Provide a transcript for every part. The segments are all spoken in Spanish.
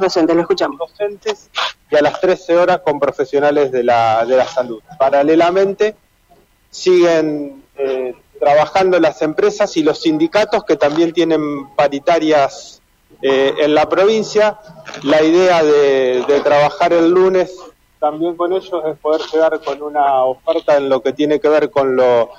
Docentes, lo escuchamos. y a las 13 horas con profesionales de la, de la salud. Paralelamente siguen eh, trabajando las empresas y los sindicatos que también tienen paritarias eh, en la provincia. La idea de, de trabajar el lunes también con ellos es poder llegar con una oferta en lo que tiene que ver con lo,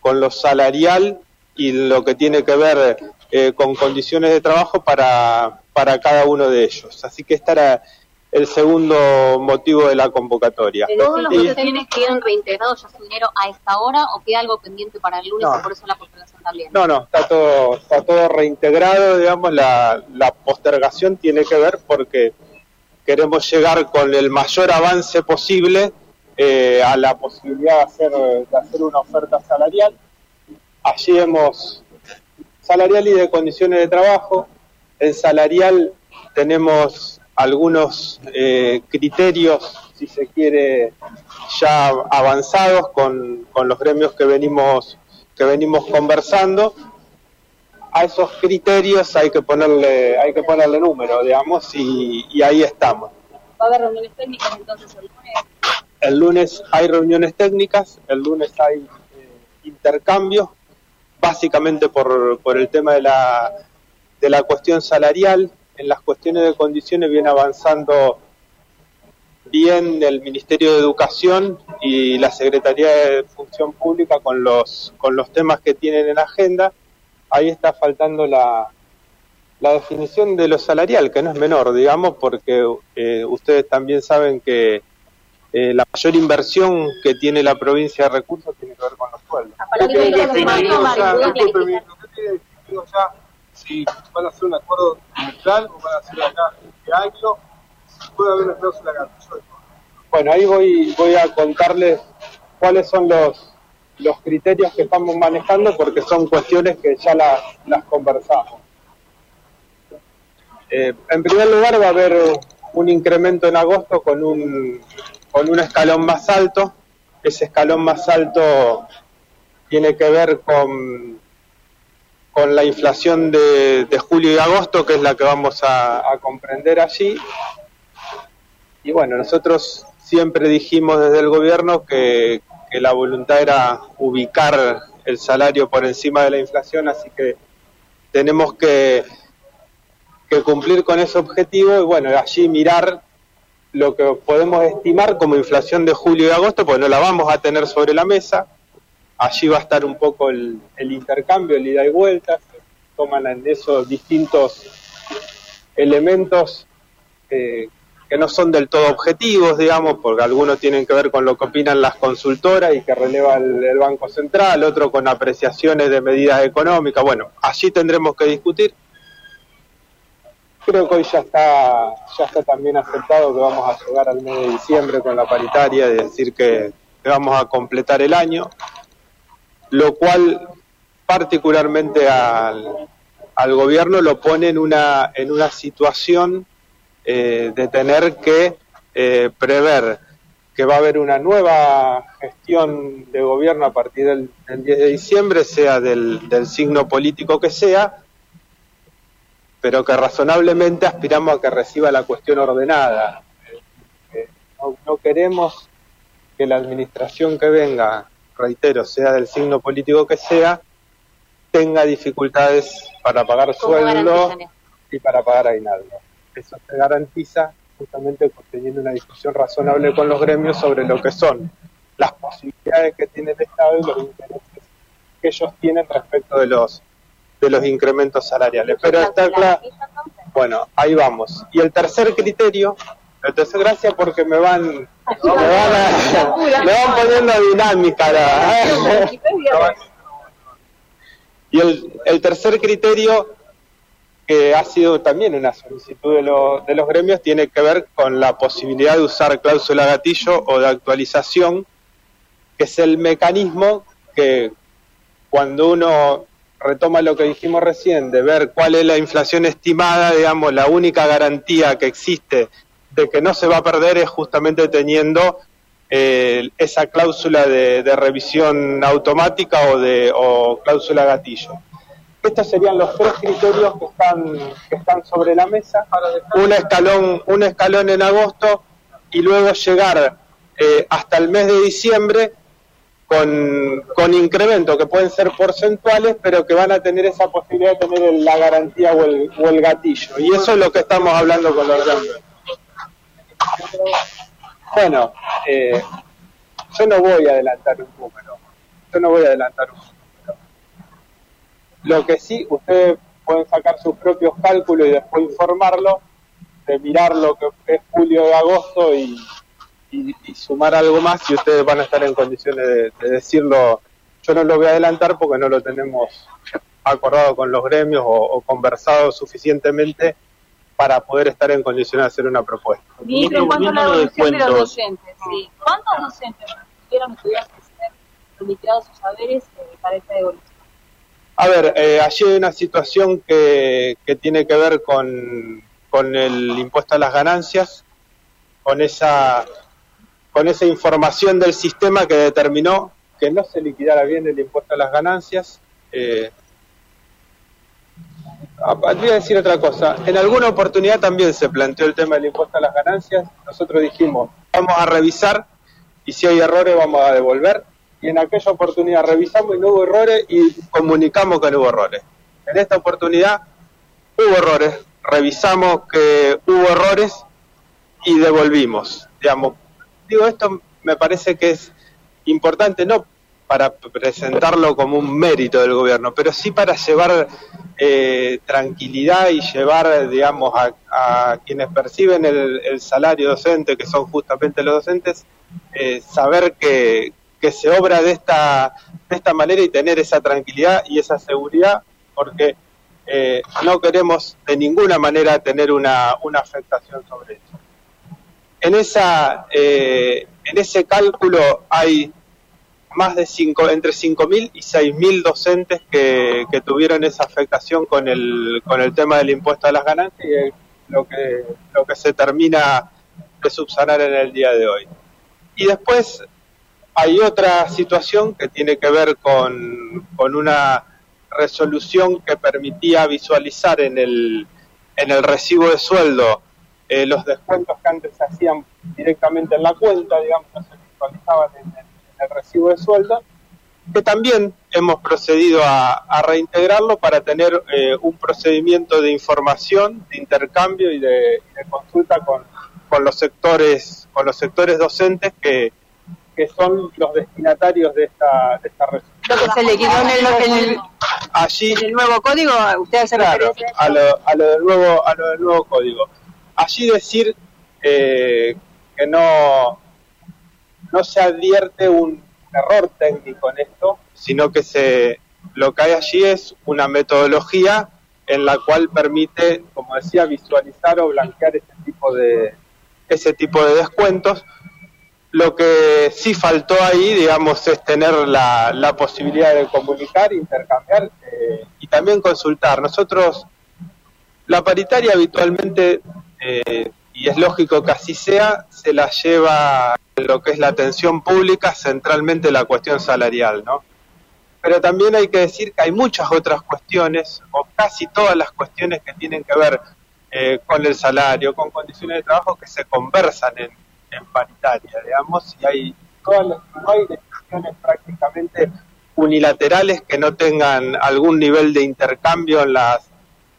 con lo salarial y lo que tiene que ver eh, con condiciones de trabajo para, para cada uno de ellos. Así que este era el segundo motivo de la convocatoria. ¿Todos los docentes quedan reintegrados ya su dinero a esta hora o queda algo pendiente para el lunes No. y por eso la postergación también? No, no, está todo, está todo reintegrado, digamos, la, la postergación tiene que ver porque queremos llegar con el mayor avance posible eh, a la posibilidad de hacer, de hacer una oferta salarial. Allí hemos, salarial y de condiciones de trabajo, en salarial tenemos algunos eh, criterios, si se quiere, ya avanzados con, con los gremios que venimos, que venimos conversando. A esos criterios hay que ponerle, hay que ponerle número, digamos, y, y ahí estamos. ¿Va a haber reuniones técnicas entonces el lunes? El lunes hay reuniones técnicas, el lunes hay eh, intercambios, básicamente por, por el tema de la, de la cuestión salarial. En las cuestiones de condiciones viene avanzando bien el Ministerio de Educación y la Secretaría de Función Pública con los, con los temas que tienen en agenda. Ahí está faltando la, la definición de lo salarial, que no es menor, digamos, porque eh, ustedes también saben que eh, la mayor inversión que tiene la provincia de recursos tiene que ver con los sueldos. Si van a hacer un acuerdo trimestral o van a hacer acá este año, puede haber una cláusula gatillo. Bueno, ahí voy, voy a contarles cuáles son los, los criterios que estamos manejando porque son cuestiones que ya las, las conversamos. Eh, en primer lugar va a haber un incremento en agosto con un, con un escalón más alto. Ese escalón más alto tiene que ver con, con la inflación de, julio y agosto, que es la que vamos a, a comprender allí. Y bueno, nosotros siempre dijimos desde el gobierno que, que la voluntad era ubicar el salario por encima de la inflación, así que tenemos que, que cumplir con ese objetivo y bueno, allí mirar lo que podemos estimar como inflación de julio y agosto, pues no la vamos a tener sobre la mesa. Allí va a estar un poco el, intercambio, el ida y vuelta, toman en esos distintos elementos eh, que no son del todo objetivos, digamos, porque algunos tienen que ver con lo que opinan las consultoras y que releva el, Banco Central, otro con apreciaciones de medidas económicas. Bueno, allí tendremos que discutir. Creo que hoy ya está, ya está también aceptado que vamos a llegar al mes de diciembre con la paritaria, es decir, que vamos a completar el año, lo cual particularmente al, al gobierno lo pone en una, en una situación eh, de tener que eh, prever que va a haber una nueva gestión de gobierno a partir del, del 10 de diciembre, sea del, del signo político que sea, pero que razonablemente aspiramos a que reciba la cuestión ordenada. Eh, no, no queremos que la administración que venga, reitero, sea del signo político que sea, tenga dificultades para pagar ¿Cómo sueldos garantizan esto? y para pagar aguinaldo. Eso se garantiza justamente por teniendo una discusión razonable con los gremios sobre lo que son las posibilidades que tiene el Estado y los intereses que ellos tienen respecto de los de los incrementos salariales. Pero está claro, bueno, ahí vamos. Y el tercer criterio, el tercer gracias porque me van, me van, a- me van poniendo dinámica. la- y el, el tercer criterio, que ha sido también una solicitud de, lo- de los gremios, tiene que ver con la posibilidad de usar cláusula gatillo o de actualización, que es el mecanismo que cuando uno retoma lo que dijimos recién, de ver cuál es la inflación estimada, digamos, la única garantía que existe de que no se va a perder es justamente teniendo eh, esa cláusula de, de revisión automática o de o cláusula gatillo. Estos serían los tres criterios que están, que están sobre la mesa. Un escalón, un escalón en agosto y luego llegar eh, hasta el mes de diciembre con, con incremento que pueden ser porcentuales, pero que van a tener esa posibilidad de tener la garantía o el, o el gatillo. Y eso es lo que estamos hablando con los grandes. Bueno, eh, yo no voy a adelantar un número. Yo no voy a adelantar un número. Lo que sí, ustedes pueden sacar sus propios cálculos y después informarlo, de mirar lo que es julio y agosto y, y, sumar algo más y ustedes van a estar en condiciones de, decirlo. Yo no lo voy a adelantar porque no lo tenemos acordado con los gremios o, conversado suficientemente para poder estar en condiciones de hacer una propuesta. Y en cuanto a la evolución de los docentes, ¿sí? ¿cuántos docentes estudiar ser sus saberes eh, para esta evolución? A ver, eh, allí hay una situación que, que tiene que ver con, con el impuesto a las ganancias, con esa con esa información del sistema que determinó que no se liquidara bien el impuesto a las ganancias. Eh, voy a decir otra cosa. En alguna oportunidad también se planteó el tema del impuesto a las ganancias. Nosotros dijimos, vamos a revisar y si hay errores vamos a devolver. Y en aquella oportunidad revisamos y no hubo errores y comunicamos que no hubo errores. En esta oportunidad hubo errores, revisamos que hubo errores y devolvimos. Digamos, digo esto me parece que es importante no para presentarlo como un mérito del gobierno, pero sí para llevar eh, tranquilidad y llevar, digamos, a, quienes perciben el, salario docente, que son justamente los docentes, eh, saber que, que se obra de esta, de esta manera y tener esa tranquilidad y esa seguridad, porque eh, no queremos de ninguna manera tener una, una afectación sobre eso. En, esa, eh, en ese cálculo hay más de cinco, entre 5.000 y 6.000 docentes que, que, tuvieron esa afectación con el, con el tema del impuesto a las ganancias y lo que, lo que se termina de subsanar en el día de hoy. Y después hay otra situación que tiene que ver con, con una resolución que permitía visualizar en el, en el recibo de sueldo eh, los descuentos que antes se hacían directamente en la cuenta, digamos, no se visualizaban en el, recibo de sueldo, que también hemos procedido a, reintegrarlo para tener eh, un procedimiento de información, de intercambio y de, consulta con, con, los sectores, con los sectores docentes que, que son los destinatarios de esta, de esta resolución. Lo que se le quitó en el, allí, el nuevo código, usted hace claro, a lo, a lo del nuevo, a lo del nuevo código. Allí decir eh, que no, no se advierte un error técnico en esto, sino que se, lo que hay allí es una metodología en la cual permite, como decía, visualizar o blanquear ese tipo de, ese tipo de descuentos. Lo que sí faltó ahí, digamos, es tener la, la posibilidad de comunicar, intercambiar eh, y también consultar. Nosotros, la paritaria habitualmente eh, y es lógico que así sea, se la lleva lo que es la atención pública, centralmente la cuestión salarial, ¿no? Pero también hay que decir que hay muchas otras cuestiones, o casi todas las cuestiones que tienen que ver eh, con el salario, con condiciones de trabajo, que se conversan en, paritaria, digamos, y hay todas las, no hay decisiones prácticamente unilaterales que no tengan algún nivel de intercambio en las,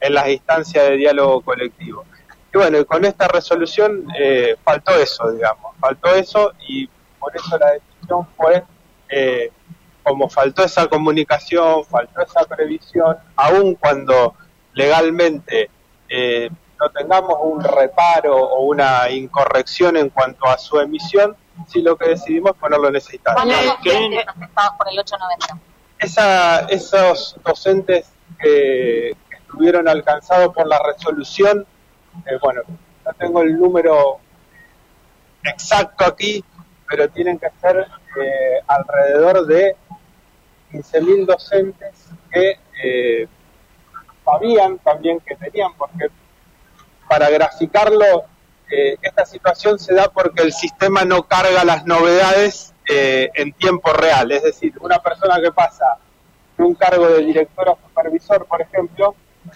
en las instancias de diálogo colectivo. Y bueno, con esta resolución eh, faltó eso, digamos, faltó eso y por eso la decisión fue, eh, como faltó esa comunicación, faltó esa previsión, aun cuando legalmente eh, no tengamos un reparo o una incorrección en cuanto a su emisión, si lo que decidimos es ponerlo en esa instancia. por el 890? Esa, esos docentes que estuvieron alcanzados por la resolución eh, bueno, no tengo el número exacto aquí, pero tienen que ser eh, alrededor de 15.000 docentes que eh, sabían también que tenían, porque para graficarlo, esta situación se da porque el sistema no carga las novedades en tiempo real, es decir, una persona que pasa un cargo de director o supervisor, por ejemplo,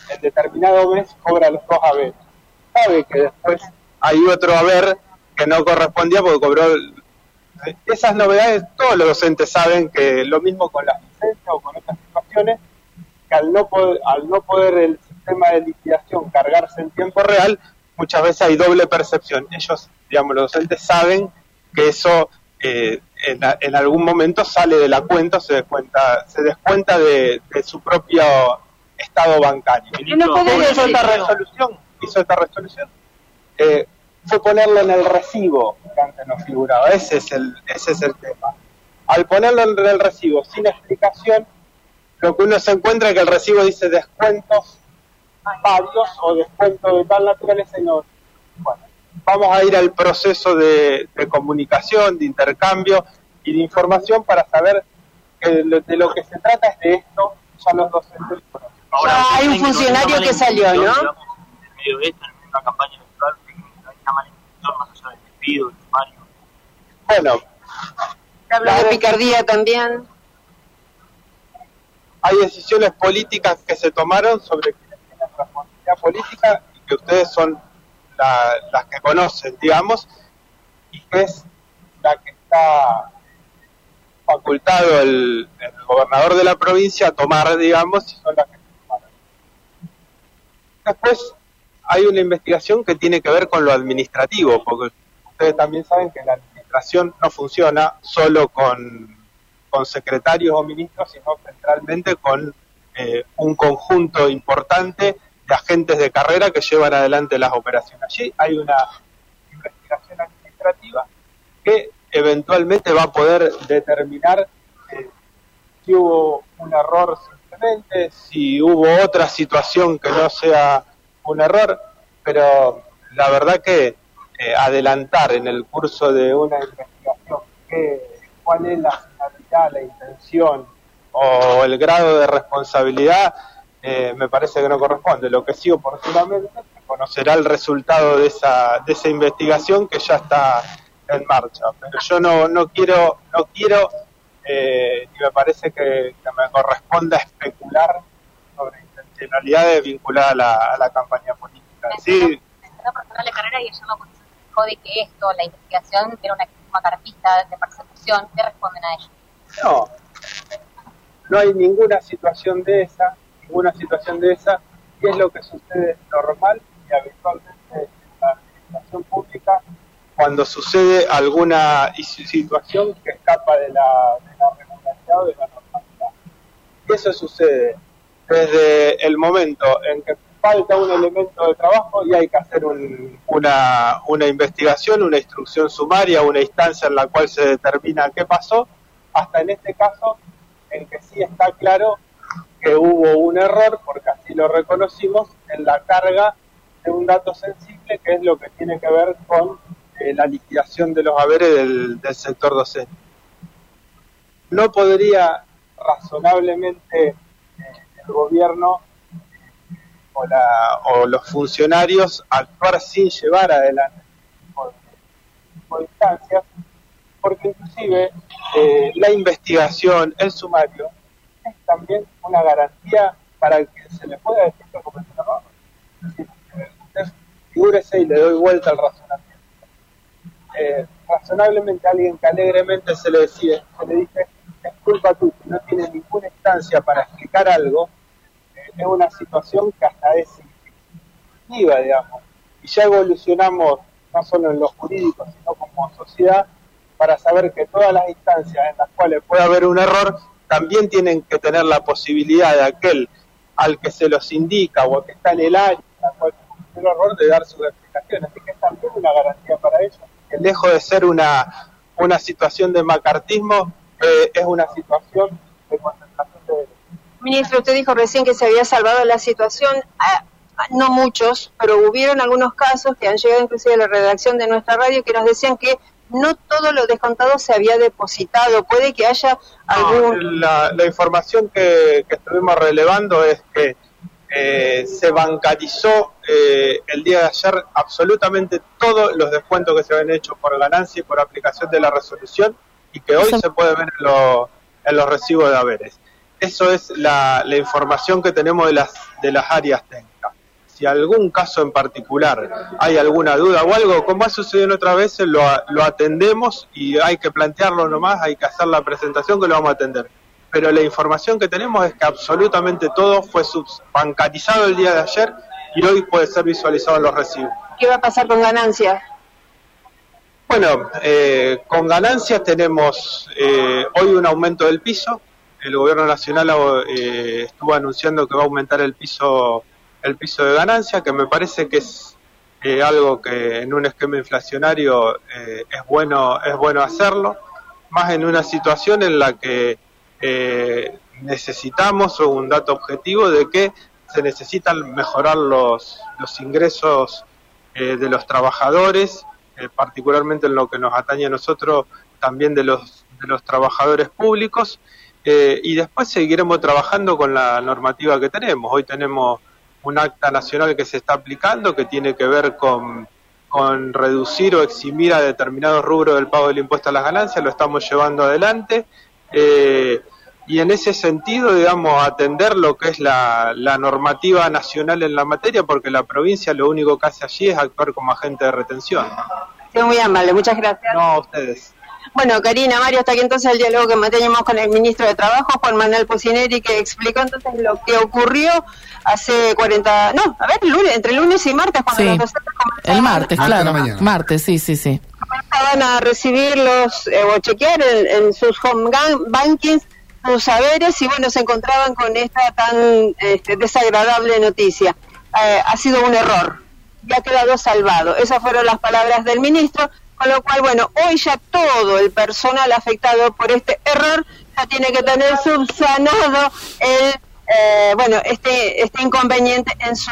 en determinado mes cobra los dos haberes. Sabe que después hay otro haber que no correspondía porque cobró esas novedades, todos los docentes saben que lo mismo con la licencia o con otras situaciones, que al no poder, al no poder el sistema de liquidación cargarse en tiempo real, muchas veces hay doble percepción. Ellos, digamos, los docentes saben que eso eh, en, algún momento sale de la cuenta, se descuenta, se descuenta de, su propio estado bancario. ¿Y no puede resolución? Hizo esta resolución. Eh, fue ponerlo en el recibo que antes no figuraba. Ese es el, ese es el tema. Al ponerlo en el recibo sin explicación, lo que uno se encuentra es que el recibo dice descuentos varios o descuentos de tal naturaleza y no. Bueno, vamos a ir al proceso de, comunicación, de intercambio y de información para saber que de, lo que se trata es de esto, ya los docentes Ahora, hay un funcionario que salió, ¿no? En medio de esta, en una campaña bueno. habla de picardía también. Hay decisiones políticas que se tomaron sobre quienes tienen responsabilidad política y que ustedes son las que conocen, digamos, y que es la que está facultado el, el, gobernador de la provincia a tomar, digamos, y son las que se tomaron. Después hay una investigación que tiene que ver con lo administrativo, porque ustedes también saben que la administración no funciona solo con, secretarios o ministros, sino centralmente con eh, un conjunto importante de agentes de carrera que llevan adelante las operaciones. Allí hay una investigación administrativa que eventualmente va a poder determinar eh, si hubo un error simplemente, si hubo otra situación que no sea un error, pero la verdad que eh, adelantar en el curso de una investigación cuál es la finalidad, la intención o el grado de responsabilidad, eh, me parece que no corresponde. Lo que sí oportunamente conocerá el resultado de esa, de esa investigación que ya está en marcha. Pero yo no, no quiero, no quiero eh, y me parece que, me corresponda especular sobre intencionalidades vinculadas a la, a la campaña política. Sí. de carrera y ayer la oposición dijo de que esto, la investigación, era una, carpista de persecución. ¿Qué responden a ello? No, no hay ninguna situación de esa, ninguna situación de esa, y es lo que sucede normal y habitualmente en la administración pública cuando sucede alguna situación que escapa de la, de la regularidad o de la normalidad. Y eso sucede desde el momento en que falta un elemento de trabajo y hay que hacer una, una investigación, una instrucción sumaria, una instancia en la cual se determina qué pasó, hasta en este caso en que sí está claro que hubo un error, porque así lo reconocimos, en la carga de un dato sensible, que es lo que tiene que ver con eh, la liquidación de los haberes del, sector docente. No podría razonablemente el gobierno o, la, o los funcionarios actuar sin llevar adelante de instancias, porque inclusive eh, la investigación, el sumario, es también una garantía para que se le pueda decir que cometió un error. Figúrese y le doy vuelta al razonamiento. Eh, razonablemente alguien que alegremente se le, decide, se le dice es culpa tuya, no tiene ninguna instancia para algo, es una situación que hasta es significativa, digamos. Y ya evolucionamos, no solo en lo jurídico, sino como sociedad, para saber que todas las instancias en las cuales puede haber un error, también tienen que tener la posibilidad de aquel al que se los indica o que está en el área en la cual error de dar su explicación. Así que es también una garantía para ellos. Que lejos de ser una, una situación de macartismo, eh, es una situación de concentración. Ministro, usted dijo recién que se había salvado la situación. Ah, no muchos, pero hubieron algunos casos que han llegado inclusive a la redacción de nuestra radio que nos decían que no todo lo descontado se había depositado. Puede que haya algún... la, información que, estuvimos relevando es que eh, se bancarizó eh, el día de ayer absolutamente todos los descuentos que se habían hecho por ganancia y por aplicación de la resolución y que hoy se puede ver en, en los recibos de haberes. Eso es la, la información que tenemos de las, de las áreas técnicas. Si algún caso en particular hay alguna duda o algo, como ha sucedido en otras veces, lo, lo atendemos y hay que plantearlo nomás, hay que hacer la presentación que lo vamos a atender. Pero la información que tenemos es que absolutamente todo fue bancarizado el día de ayer y hoy puede ser visualizado en los recibos. ¿Qué va a pasar con ganancias? Bueno, eh, con ganancias tenemos eh, hoy un aumento del piso. El gobierno nacional eh, estuvo anunciando que va a aumentar el piso el piso de ganancia, que me parece que es eh, algo que en un esquema inflacionario eh, es bueno es bueno hacerlo, más en una situación en la que eh, necesitamos un dato objetivo de que se necesitan mejorar los, los ingresos de los trabajadores, particularmente en lo que nos atañe a nosotros, también de los, de los trabajadores públicos, y después seguiremos trabajando con la normativa que tenemos. Hoy tenemos un acta nacional que se está aplicando que tiene que ver con, con reducir o eximir a determinados rubros del pago del impuesto a las ganancias, lo estamos llevando adelante. Eh, y en ese sentido, digamos, atender lo que es la, la, normativa nacional en la materia, porque la provincia lo único que hace allí es actuar como agente de retención. muy amable, muchas gracias. No, a ustedes. Bueno, Karina, Mario, hasta aquí entonces el diálogo que mantenemos con el ministro de Trabajo, Juan Manuel Pucineri, que explicó entonces lo que ocurrió hace 40, no, a ver, lunes, entre lunes y martes, cuando sí. El martes, claro. Martes, sí, sí, sí. Van a recibirlos eh, o chequear en, sus home bankings sus saberes y bueno, se encontraban con esta tan este, desagradable noticia. Eh, ha sido un error, ya ha quedado salvado. Esas fueron las palabras del ministro. Con lo cual, bueno, hoy ya todo el personal afectado por este error ya tiene que tener subsanado el, eh, bueno, este, este inconveniente en su